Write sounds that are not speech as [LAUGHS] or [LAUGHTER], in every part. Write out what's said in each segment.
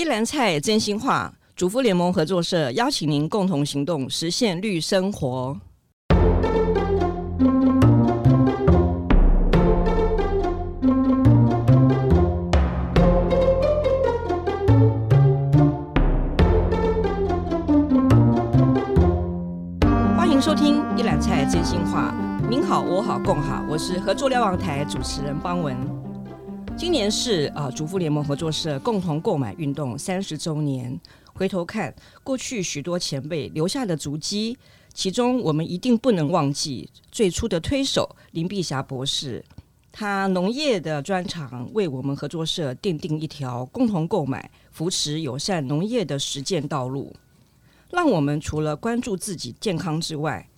一篮菜真心话，主妇联盟合作社邀请您共同行动，实现绿生活。欢迎收听一篮菜真心话，您好，我好，共好，我是合作瞭望台主持人邦文。今年是啊，主妇联盟合作社共同购买运动三十周年。回头看过去许多前辈留下的足迹，其中我们一定不能忘记最初的推手林碧霞博士。他农业的专长为我们合作社奠定一条共同购买、扶持友善农业的实践道路，让我们除了关注自己健康之外，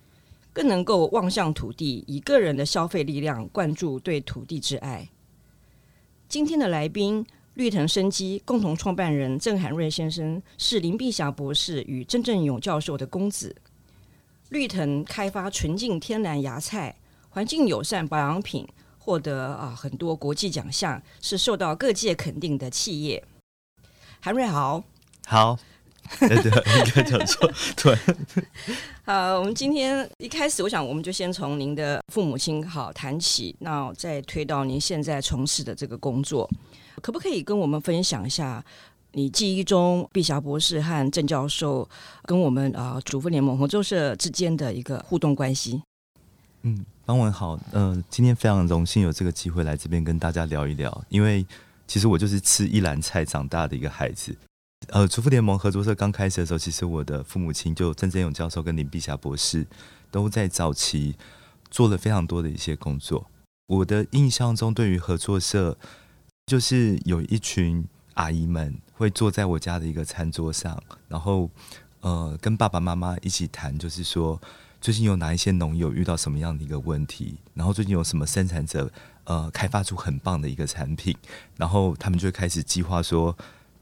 更能够望向土地，以个人的消费力量灌注对土地之爱。今天的来宾，绿藤生机共同创办人郑涵瑞先生是林碧霞博士与郑正勇教授的公子。绿藤开发纯净天然芽菜、环境友善保养品，获得啊很多国际奖项，是受到各界肯定的企业。韩瑞好，好。对 [LAUGHS] 对，应该讲错。对，好，我们今天一开始，我想我们就先从您的父母亲好谈起，那再推到您现在从事的这个工作，可不可以跟我们分享一下你记忆中碧霞博士和郑教授跟我们啊主妇联盟合作社之间的一个互动关系？嗯，方文好，嗯、呃，今天非常荣幸有这个机会来这边跟大家聊一聊，因为其实我就是吃一篮菜长大的一个孩子。呃，主妇联盟合作社刚开始的时候，其实我的父母亲就曾正勇教授跟林碧霞博士都在早期做了非常多的一些工作。我的印象中，对于合作社，就是有一群阿姨们会坐在我家的一个餐桌上，然后呃跟爸爸妈妈一起谈，就是说最近有哪一些农友遇到什么样的一个问题，然后最近有什么生产者呃开发出很棒的一个产品，然后他们就开始计划说。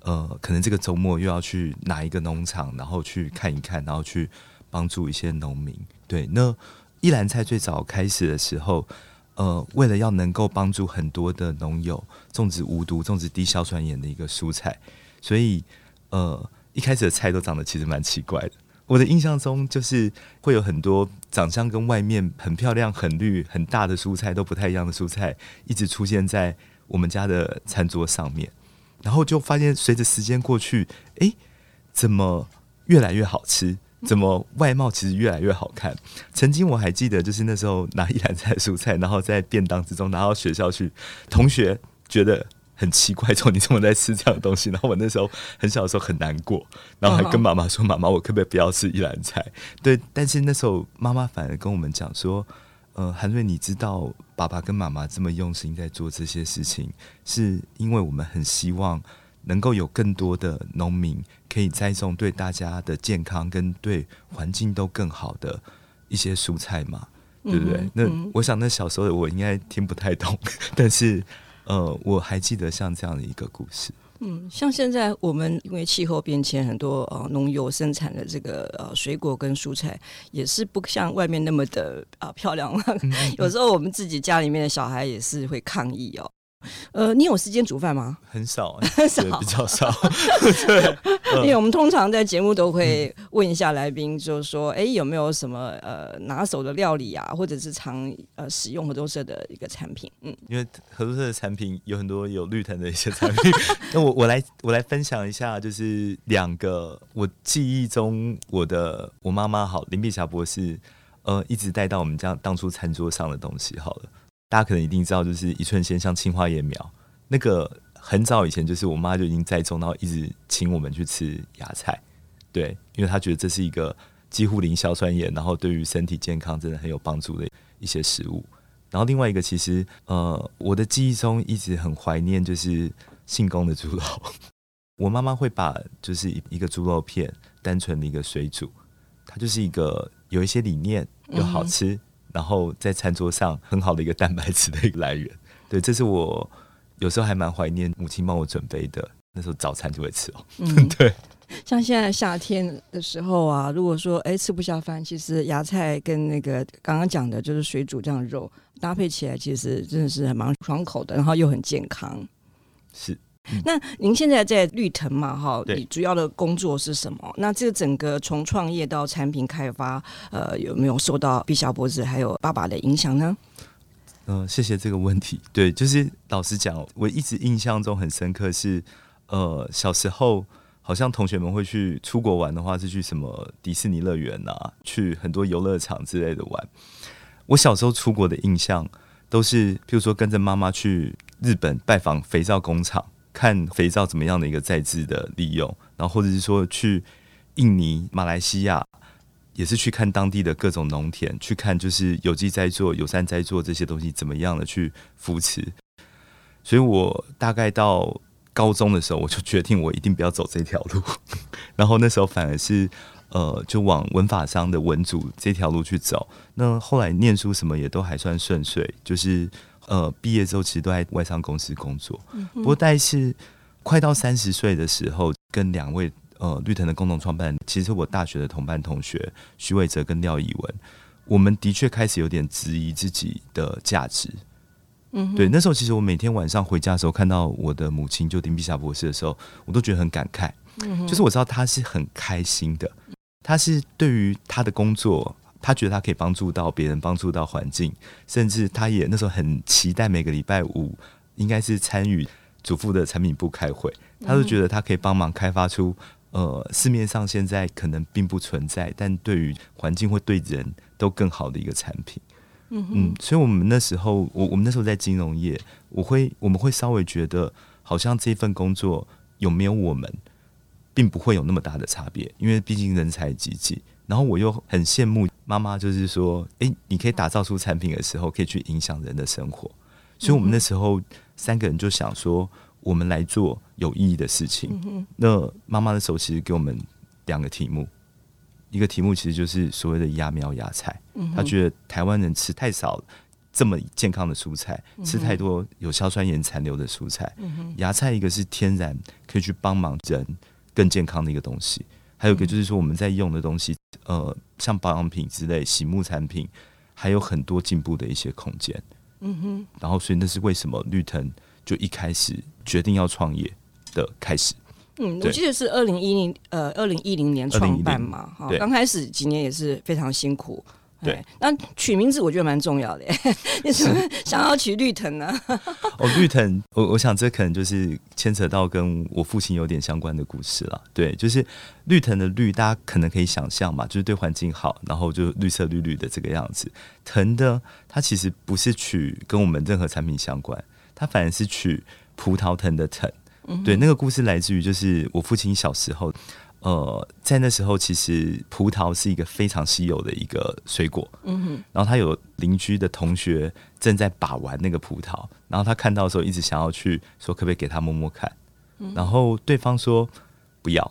呃，可能这个周末又要去哪一个农场，然后去看一看，然后去帮助一些农民。对，那一篮菜最早开始的时候，呃，为了要能够帮助很多的农友种植无毒、种植低硝酸盐的一个蔬菜，所以呃，一开始的菜都长得其实蛮奇怪的。我的印象中，就是会有很多长相跟外面很漂亮、很绿、很大的蔬菜都不太一样的蔬菜，一直出现在我们家的餐桌上面。然后就发现，随着时间过去，哎，怎么越来越好吃？怎么外貌其实越来越好看？曾经我还记得，就是那时候拿一篮菜蔬菜，然后在便当之中拿到学校去，同学觉得很奇怪，说你怎么在吃这样的东西？然后我那时候很小的时候很难过，然后还跟妈妈说：“妈妈，我可不可以不要吃一篮菜？”对，但是那时候妈妈反而跟我们讲说。呃，韩瑞，你知道爸爸跟妈妈这么用心在做这些事情，是因为我们很希望能够有更多的农民可以栽种对大家的健康跟对环境都更好的一些蔬菜嘛，对不对？嗯、那我想，那小时候的我应该听不太懂，[LAUGHS] 但是呃，我还记得像这样的一个故事。嗯，像现在我们因为气候变迁，很多呃农友生产的这个呃水果跟蔬菜也是不像外面那么的啊、呃、漂亮。嗯嗯、[LAUGHS] 有时候我们自己家里面的小孩也是会抗议哦。呃，你有时间煮饭吗？很少，[LAUGHS] 很少，比较少。[LAUGHS] 对，因为我们通常在节目都会问一下来宾，就是说，哎、欸，有没有什么呃拿手的料理啊，或者是常呃使用合作社的一个产品？嗯，因为合作社的产品有很多有绿藤的一些产品，[LAUGHS] 那我我来我来分享一下，就是两个我记忆中我的我妈妈好林碧霞博士呃一直带到我们家当初餐桌上的东西好了。大家可能一定知道，就是一寸鲜香青花椰苗，那个很早以前就是我妈就已经栽种，然后一直请我们去吃芽菜，对，因为她觉得这是一个几乎零硝酸盐，然后对于身体健康真的很有帮助的一些食物。然后另外一个，其实呃，我的记忆中一直很怀念就是信丰的猪肉，[LAUGHS] 我妈妈会把就是一一个猪肉片单纯的一个水煮，它就是一个有一些理念又好吃。然后在餐桌上很好的一个蛋白质的一个来源，对，这是我有时候还蛮怀念母亲帮我准备的，那时候早餐就会吃哦。嗯，[LAUGHS] 对。像现在夏天的时候啊，如果说哎吃不下饭，其实芽菜跟那个刚刚讲的就是水煮这样肉搭配起来，其实真的是还蛮爽口的，然后又很健康。是。嗯、那您现在在绿藤嘛？哈，你主要的工作是什么？那这个整个从创业到产品开发，呃，有没有受到毕小博子还有爸爸的影响呢？嗯、呃，谢谢这个问题。对，就是老实讲，我一直印象中很深刻是，呃，小时候好像同学们会去出国玩的话，是去什么迪士尼乐园啊，去很多游乐场之类的玩。我小时候出国的印象都是，譬如说跟着妈妈去日本拜访肥皂工厂，看肥皂怎么样的一个再制的利用，然后或者是说去印尼、马来西亚。也是去看当地的各种农田，去看就是有机栽作、友善栽作这些东西怎么样的去扶持。所以我大概到高中的时候，我就决定我一定不要走这条路。[LAUGHS] 然后那时候反而是呃，就往文法商的文组这条路去走。那后来念书什么也都还算顺遂，就是呃毕业之后其实都在外商公司工作。不过大概是快到三十岁的时候，跟两位。呃，绿藤的共同创办人，其实我大学的同班同学徐伟哲跟廖以文，我们的确开始有点质疑自己的价值。嗯，对，那时候其实我每天晚上回家的时候，看到我的母亲就丁碧霞博士的时候，我都觉得很感慨。嗯，就是我知道她是很开心的，他是对于他的工作，他觉得他可以帮助到别人，帮助到环境，甚至他也那时候很期待每个礼拜五应该是参与祖父的产品部开会，他就觉得他可以帮忙开发出。呃，市面上现在可能并不存在，但对于环境或对人都更好的一个产品。嗯嗯，所以我们那时候，我我们那时候在金融业，我会我们会稍微觉得，好像这份工作有没有我们，并不会有那么大的差别，因为毕竟人才济济。然后我又很羡慕妈妈，就是说，哎、欸，你可以打造出产品的时候，可以去影响人的生活。所以我们那时候三个人就想说。我们来做有意义的事情。嗯、那妈妈的时候其实给我们两个题目，一个题目其实就是所谓的芽苗芽菜。他觉得台湾人吃太少这么健康的蔬菜，吃太多有硝酸盐残留的蔬菜。嗯、芽菜一个是天然可以去帮忙人更健康的一个东西，还有一个就是说我们在用的东西，呃，像保养品之类、洗沐产品，还有很多进步的一些空间。嗯哼，然后所以那是为什么绿藤就一开始。决定要创业的开始，嗯，我记得是二零一零呃二零一零年创办嘛，哈，刚开始几年也是非常辛苦，对。那取名字我觉得蛮重要的，[LAUGHS] 你是想要取绿藤呢？[LAUGHS] 哦，绿藤，我我想这可能就是牵扯到跟我父亲有点相关的故事了。对，就是绿藤的绿，大家可能可以想象嘛，就是对环境好，然后就绿色绿绿的这个样子。藤的它其实不是取跟我们任何产品相关，它反而是取。葡萄藤的藤，对，那个故事来自于就是我父亲小时候，呃，在那时候其实葡萄是一个非常稀有的一个水果，嗯哼，然后他有邻居的同学正在把玩那个葡萄，然后他看到的时候一直想要去说可不可以给他摸摸看，然后对方说不要，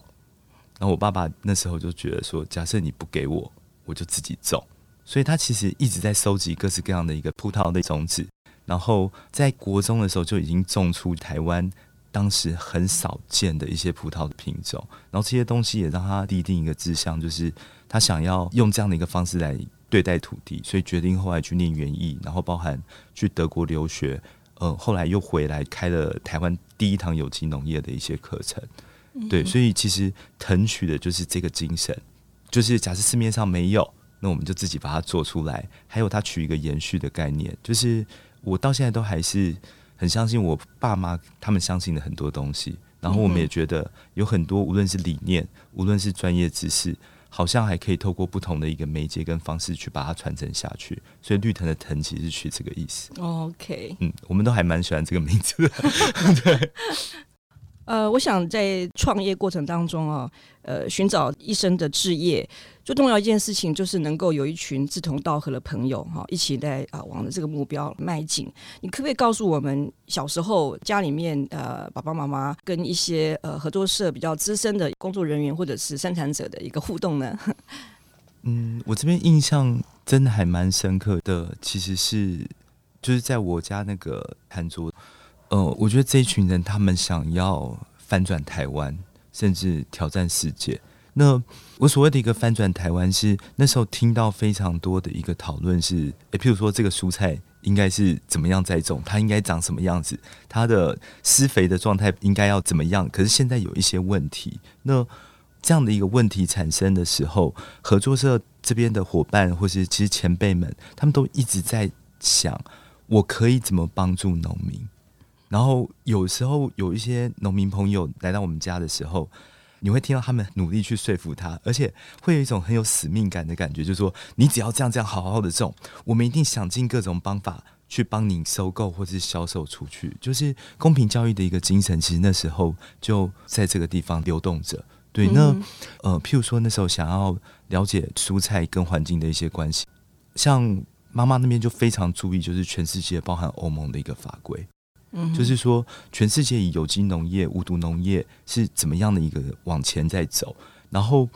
然后我爸爸那时候就觉得说，假设你不给我，我就自己种，所以他其实一直在收集各式各样的一个葡萄的种子。然后在国中的时候就已经种出台湾当时很少见的一些葡萄的品种，然后这些东西也让他立定一个志向，就是他想要用这样的一个方式来对待土地，所以决定后来去念园艺，然后包含去德国留学，呃，后来又回来开了台湾第一堂有机农业的一些课程。对，所以其实腾取的就是这个精神，就是假设市面上没有，那我们就自己把它做出来，还有它取一个延续的概念，就是。我到现在都还是很相信我爸妈他们相信的很多东西，然后我们也觉得有很多无论是理念，无论是专业知识，好像还可以透过不同的一个媒介跟方式去把它传承下去。所以绿藤的藤其实是取这个意思。OK，嗯，我们都还蛮喜欢这个名字的。对。[LAUGHS] [LAUGHS] 呃，我想在创业过程当中啊，呃，寻找一生的志业，最重要一件事情就是能够有一群志同道合的朋友哈，一起在啊往着这个目标迈进。你可不可以告诉我们，小时候家里面呃爸爸妈妈跟一些呃合作社比较资深的工作人员或者是生产者的一个互动呢？[LAUGHS] 嗯，我这边印象真的还蛮深刻的，其实是就是在我家那个餐桌。呃，我觉得这一群人他们想要翻转台湾，甚至挑战世界。那我所谓的一个翻转台湾，是那时候听到非常多的一个讨论是，诶，譬如说这个蔬菜应该是怎么样栽种，它应该长什么样子，它的施肥的状态应该要怎么样。可是现在有一些问题，那这样的一个问题产生的时候，合作社这边的伙伴或是其实前辈们，他们都一直在想，我可以怎么帮助农民。然后有时候有一些农民朋友来到我们家的时候，你会听到他们努力去说服他，而且会有一种很有使命感的感觉，就是说你只要这样这样好好的种，我们一定想尽各种方法去帮你收购或是销售出去，就是公平交易的一个精神。其实那时候就在这个地方流动着。对，那呃，譬如说那时候想要了解蔬菜跟环境的一些关系，像妈妈那边就非常注意，就是全世界包含欧盟的一个法规。就是说，全世界以有机农业、无毒农业是怎么样的一个往前在走，然后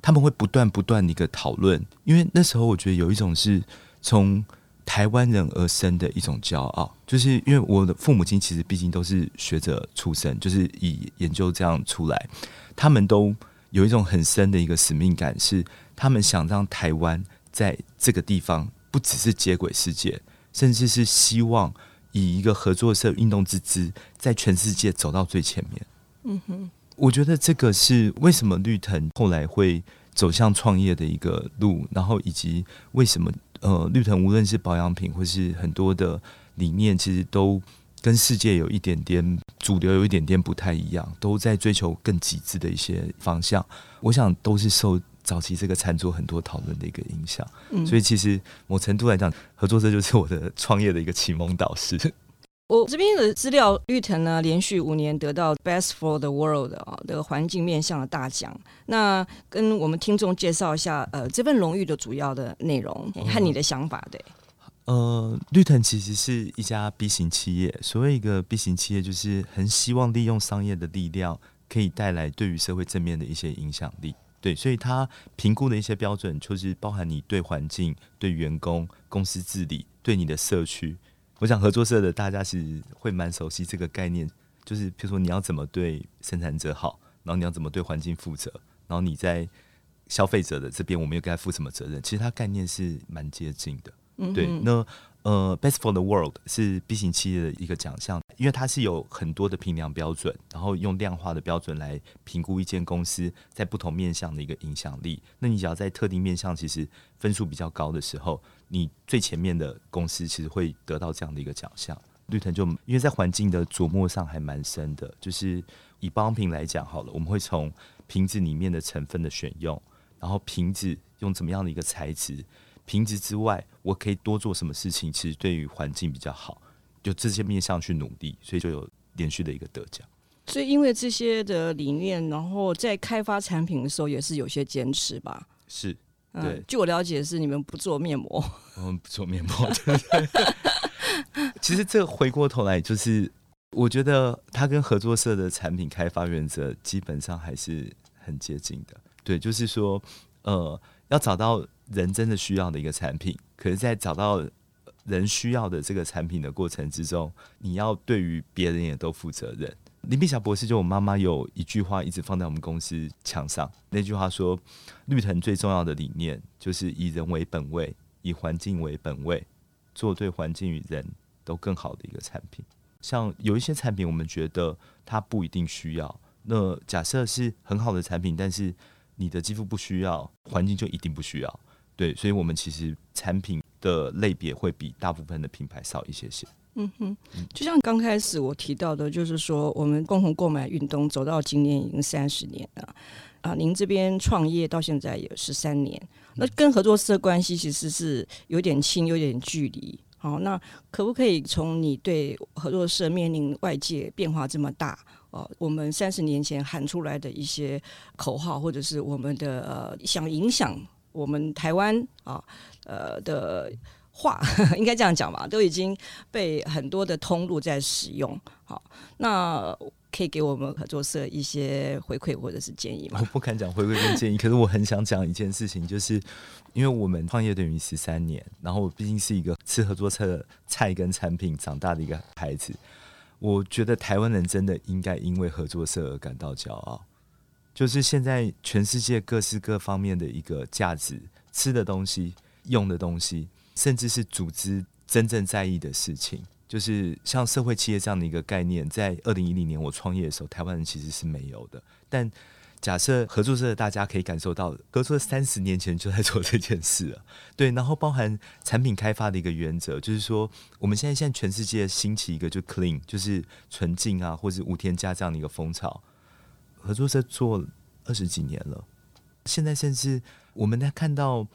他们会不断不断的一个讨论，因为那时候我觉得有一种是从台湾人而生的一种骄傲，就是因为我的父母亲其实毕竟都是学者出身，就是以研究这样出来，他们都有一种很深的一个使命感，是他们想让台湾在这个地方不只是接轨世界，甚至是希望。以一个合作社运动之姿，在全世界走到最前面。嗯哼，我觉得这个是为什么绿藤后来会走向创业的一个路，然后以及为什么呃绿藤无论是保养品或是很多的理念，其实都跟世界有一点点主流有一点点不太一样，都在追求更极致的一些方向。我想都是受。早期这个餐桌很多讨论的一个影响，嗯，所以其实某程度来讲，合作社就是我的创业的一个启蒙导师。[LAUGHS] 我这边的资料，绿藤呢连续五年得到 Best for the World 啊的环境面向的大奖。那跟我们听众介绍一下，呃，这份荣誉的主要的内容和你的想法，对。呃，绿藤其实是一家 B 型企业，所谓一个 B 型企业，就是很希望利用商业的力量，可以带来对于社会正面的一些影响力。对，所以他评估的一些标准，就是包含你对环境、对员工、公司治理、对你的社区。我想合作社的大家是会蛮熟悉这个概念，就是譬如说你要怎么对生产者好，然后你要怎么对环境负责，然后你在消费者的这边，我们又该负什么责任？其实它概念是蛮接近的。嗯，对，那。呃，Best for the World 是 B 型企业的一个奖项，因为它是有很多的评量标准，然后用量化的标准来评估一间公司在不同面向的一个影响力。那你只要在特定面向其实分数比较高的时候，你最前面的公司其实会得到这样的一个奖项。绿藤就因为在环境的琢磨上还蛮深的，就是以保养品来讲好了，我们会从瓶子里面的成分的选用，然后瓶子用怎么样的一个材质。瓶子之外，我可以多做什么事情？其实对于环境比较好，就这些面向去努力，所以就有连续的一个得奖。所以因为这些的理念，然后在开发产品的时候也是有些坚持吧？是，对。嗯，据我了解，是你们不做面膜，我 [LAUGHS] 们不做面膜。[LAUGHS] 对对对 [LAUGHS] 其实这回过头来，就是我觉得它跟合作社的产品开发原则基本上还是很接近的。对，就是说，呃，要找到。人真的需要的一个产品，可是，在找到人需要的这个产品的过程之中，你要对于别人也都负责任。林碧霞博士就我妈妈有一句话一直放在我们公司墙上，那句话说：“绿藤最重要的理念就是以人为本位，以环境为本位，做对环境与人都更好的一个产品。”像有一些产品，我们觉得它不一定需要。那假设是很好的产品，但是你的肌肤不需要，环境就一定不需要。对，所以，我们其实产品的类别会比大部分的品牌少一些些。嗯哼，就像刚开始我提到的，就是说，我们共同购买运动走到今年已经三十年了啊。您这边创业到现在也十三年，那跟合作社关系其实是有点亲，有点距离。好，那可不可以从你对合作社面临外界变化这么大哦，我们三十年前喊出来的一些口号，或者是我们的呃想影响？我们台湾啊，呃的话，[LAUGHS] 应该这样讲吧，都已经被很多的通路在使用。好，那可以给我们合作社一些回馈或者是建议吗？我不敢讲回馈跟建议，可是我很想讲一件事情，就是因为我们创业等于十三年，然后我毕竟是一个吃合作社的菜跟产品长大的一个孩子，我觉得台湾人真的应该因为合作社而感到骄傲。就是现在全世界各式各方面的一个价值，吃的东西、用的东西，甚至是组织真正在意的事情。就是像社会企业这样的一个概念，在二零一零年我创业的时候，台湾人其实是没有的。但假设合作社的大家可以感受到，合作社三十年前就在做这件事了，对。然后包含产品开发的一个原则，就是说我们现在现在全世界兴起一个就 clean，就是纯净啊，或者无添加这样的一个风潮。合作社做二十几年了，现在甚至我们在看到。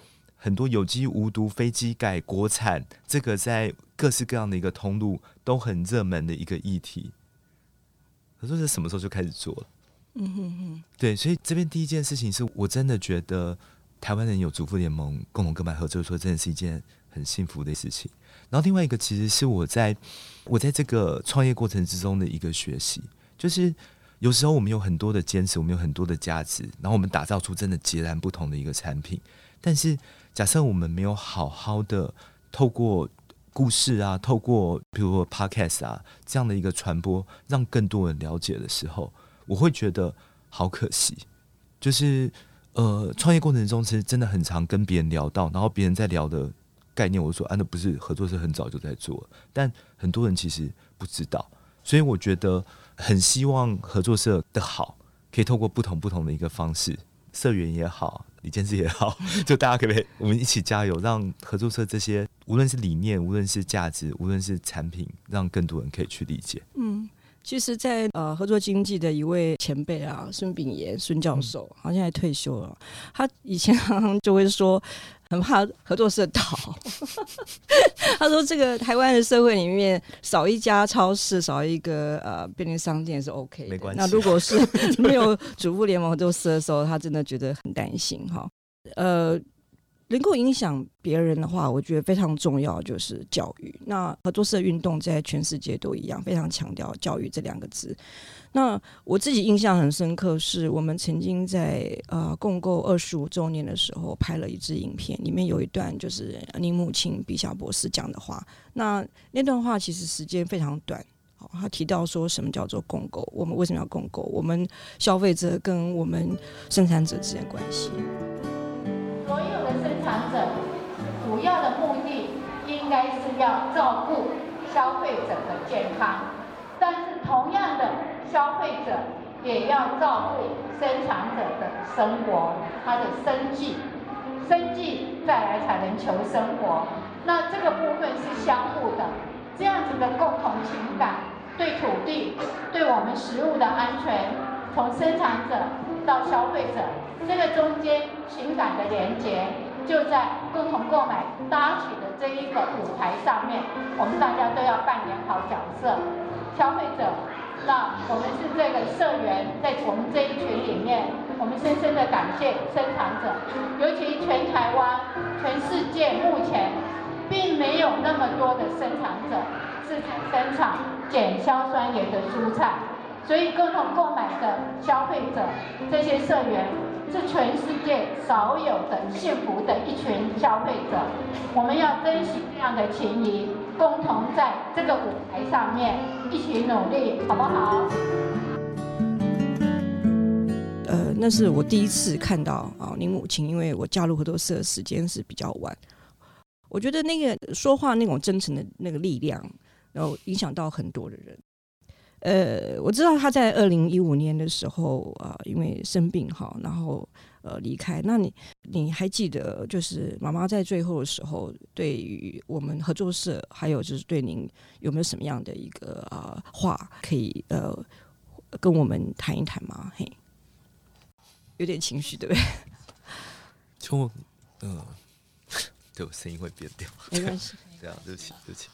很多有机无毒、飞机改、国产，这个在各式各样的一个通路都很热门的一个议题。合作社什么时候就开始做了？嗯哼哼，对，所以这边第一件事情是我真的觉得台湾人有主妇联盟共同购买合作说，真的是一件很幸福的事情。然后另外一个其实是我在我在这个创业过程之中的一个学习，就是有时候我们有很多的坚持，我们有很多的价值，然后我们打造出真的截然不同的一个产品，但是。假设我们没有好好的透过故事啊，透过比如说 podcast 啊这样的一个传播，让更多人了解的时候，我会觉得好可惜。就是呃，创业过程中其实真的很常跟别人聊到，然后别人在聊的概念，我说啊，那不是合作社很早就在做，但很多人其实不知道，所以我觉得很希望合作社的好，可以透过不同不同的一个方式，社员也好。李建志也好，[LAUGHS] 就大家可不可以我们一起加油，让合作社这些无论是理念、无论是价值、无论是产品，让更多人可以去理解。嗯，其实在，在呃合作经济的一位前辈啊，孙炳炎孙教授，好像还退休了。他以前常 [LAUGHS] 常就会说，很怕合作社倒。[LAUGHS] 他说，这个台湾的社会里面，少一家超市，少一个呃便利商店是 OK 的。没关系。那如果是 [LAUGHS] 没有主妇联盟合作社的时候，他真的觉得很担心哈。呃，能够影响别人的话，我觉得非常重要，就是教育。那合作社运动在全世界都一样，非常强调教育这两个字。那我自己印象很深刻，是我们曾经在呃共购二十五周年的时候拍了一支影片，里面有一段就是你母亲毕晓博士讲的话。那那段话其实时间非常短，好，他提到说什么叫做共购，我们为什么要共购？我们消费者跟我们生产者之间关系。生产者主要的目的应该是要照顾消费者的健康，但是同样的。消费者也要照顾生产者的生活，他的生计，生计再来才能求生活。那这个部分是相互的，这样子的共同情感，对土地，对我们食物的安全，从生产者到消费者，这个中间情感的连接，就在共同购买搭起的这一个舞台上面，我们大家都要扮演好角色，消费者。那我们是这个社员，在我们这一群里面，我们深深的感谢生产者，尤其全台湾、全世界目前，并没有那么多的生产者是生产减硝酸盐的蔬菜，所以共同购买的消费者，这些社员是全世界少有的幸福的一群消费者，我们要珍惜这样的情谊，共同在这个舞台上面。一起努力，好不好？呃，那是我第一次看到啊，您母亲，因为我加入合作社时间是比较晚，我觉得那个说话那种真诚的那个力量，然后影响到很多的人。呃，我知道他在二零一五年的时候啊，因为生病哈，然后。呃，离开。那你你还记得，就是妈妈在最后的时候，对于我们合作社，还有就是对您有没有什么样的一个呃话，可以呃跟我们谈一谈吗？嘿，有点情绪，对不对？[LAUGHS] 就嗯、呃，对，我声音会变掉，没关系。[LAUGHS] 对啊，对不起，对不起。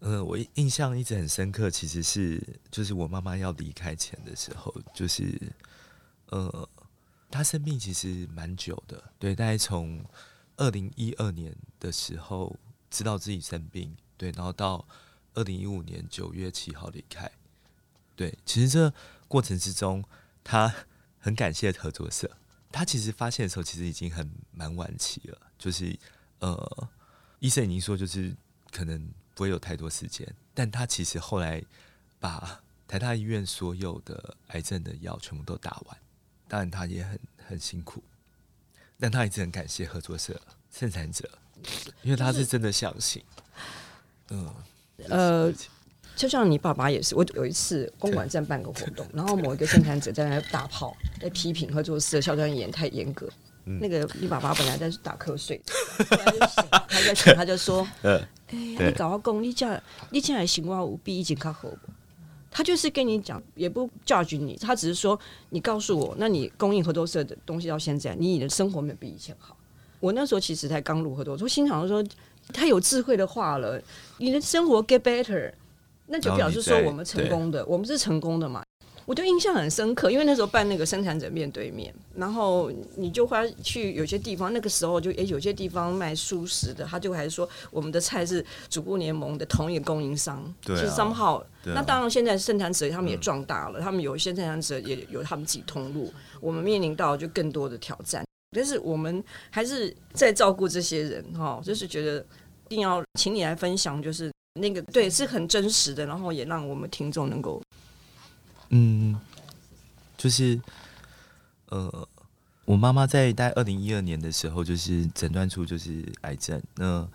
嗯、我印象一直很深刻，其实是就是我妈妈要离开前的时候，就是呃。她生病其实蛮久的，对，大概从二零一二年的时候知道自己生病，对，然后到二零一五年九月七号离开，对，其实这过程之中，她很感谢合作社。她其实发现的时候，其实已经很蛮晚期了，就是呃，医生已经说就是可能不会有太多时间，但他其实后来把台大医院所有的癌症的药全部都打完。当然，他也很很辛苦，但他一直很感谢合作社、生产者，[LAUGHS] 因为他是真的相信。嗯，呃，就像你爸爸也是，我有一次公馆站办个活动，[LAUGHS] 然后某一个生产者在那大炮在批评合作社的肖专员太严格。嗯、那个你爸爸本来在打瞌睡，[LAUGHS] 他就想，他就说：[LAUGHS] “哎、你搞个工，你这样，你这样行话舞弊已经靠后。”他就是跟你讲，也不 judge 你，他只是说，你告诉我，那你供应合作社的东西到现在，你的生活没有比以前好。我那时候其实才刚入合作社，我心想说，他有智慧的话了，你的生活 get better，那就表示说我们成功的，我们是成功的嘛。我就印象很深刻，因为那时候办那个生产者面对面，然后你就会去有些地方，那个时候就诶、欸，有些地方卖熟食的，他就还是说我们的菜是主顾联盟的同一个供应商，对、啊，是 somehow。那当然，现在生产者他们也壮大了，嗯、他们有一些生产者也有他们自己通路，我们面临到就更多的挑战，但是我们还是在照顾这些人哈，就是觉得一定要请你来分享，就是那个对是很真实的，然后也让我们听众能够。嗯，就是，呃，我妈妈在大概二零一二年的时候，就是诊断出就是癌症。那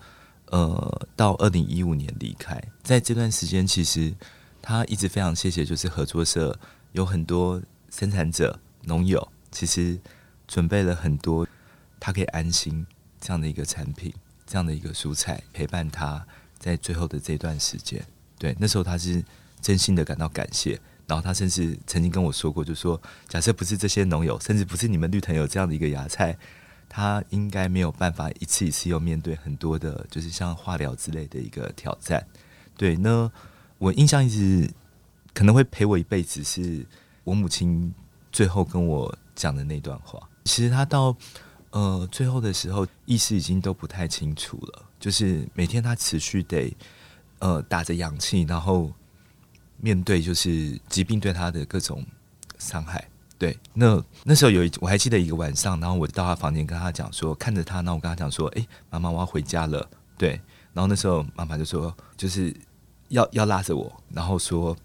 呃，到二零一五年离开，在这段时间，其实她一直非常谢谢，就是合作社有很多生产者、农友，其实准备了很多她可以安心这样的一个产品，这样的一个蔬菜，陪伴她在最后的这段时间。对，那时候她是真心的感到感谢。然后他甚至曾经跟我说过，就说假设不是这些农友，甚至不是你们绿藤有这样的一个芽菜，他应该没有办法一次一次又面对很多的，就是像化疗之类的一个挑战。对，那我印象一直可能会陪我一辈子，是我母亲最后跟我讲的那段话。其实他到呃最后的时候，意识已经都不太清楚了，就是每天他持续得呃打着氧气，然后。面对就是疾病对他的各种伤害，对，那那时候有一我还记得一个晚上，然后我到他房间跟他讲说，看着他，然后我跟他讲说，哎，妈妈，我要回家了，对，然后那时候妈妈就说，就是要要拉着我，然后说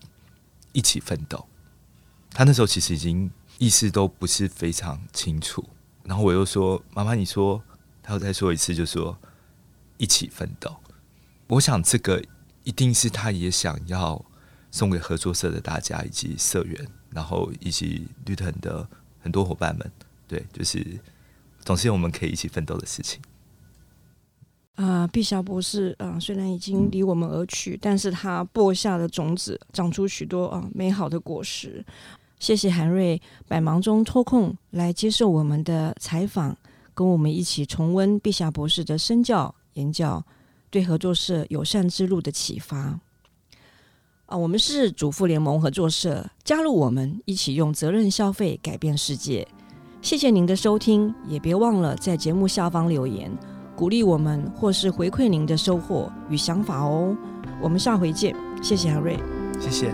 一起奋斗。他那时候其实已经意识都不是非常清楚，然后我又说，妈妈，你说，他又再说一次，就说一起奋斗。我想这个一定是他也想要。送给合作社的大家以及社员，然后以及绿藤的很多伙伴们，对，就是总是有我们可以一起奋斗的事情。啊、呃，毕霞博士啊、呃，虽然已经离我们而去，但是他播下的种子长出许多啊、美好的果实。谢谢韩瑞百忙中抽空来接受我们的采访，跟我们一起重温毕霞博士的身教言教，对合作社友善之路的启发。啊，我们是主妇联盟合作社，加入我们，一起用责任消费改变世界。谢谢您的收听，也别忘了在节目下方留言，鼓励我们或是回馈您的收获与想法哦。我们下回见，谢谢阿瑞，谢谢。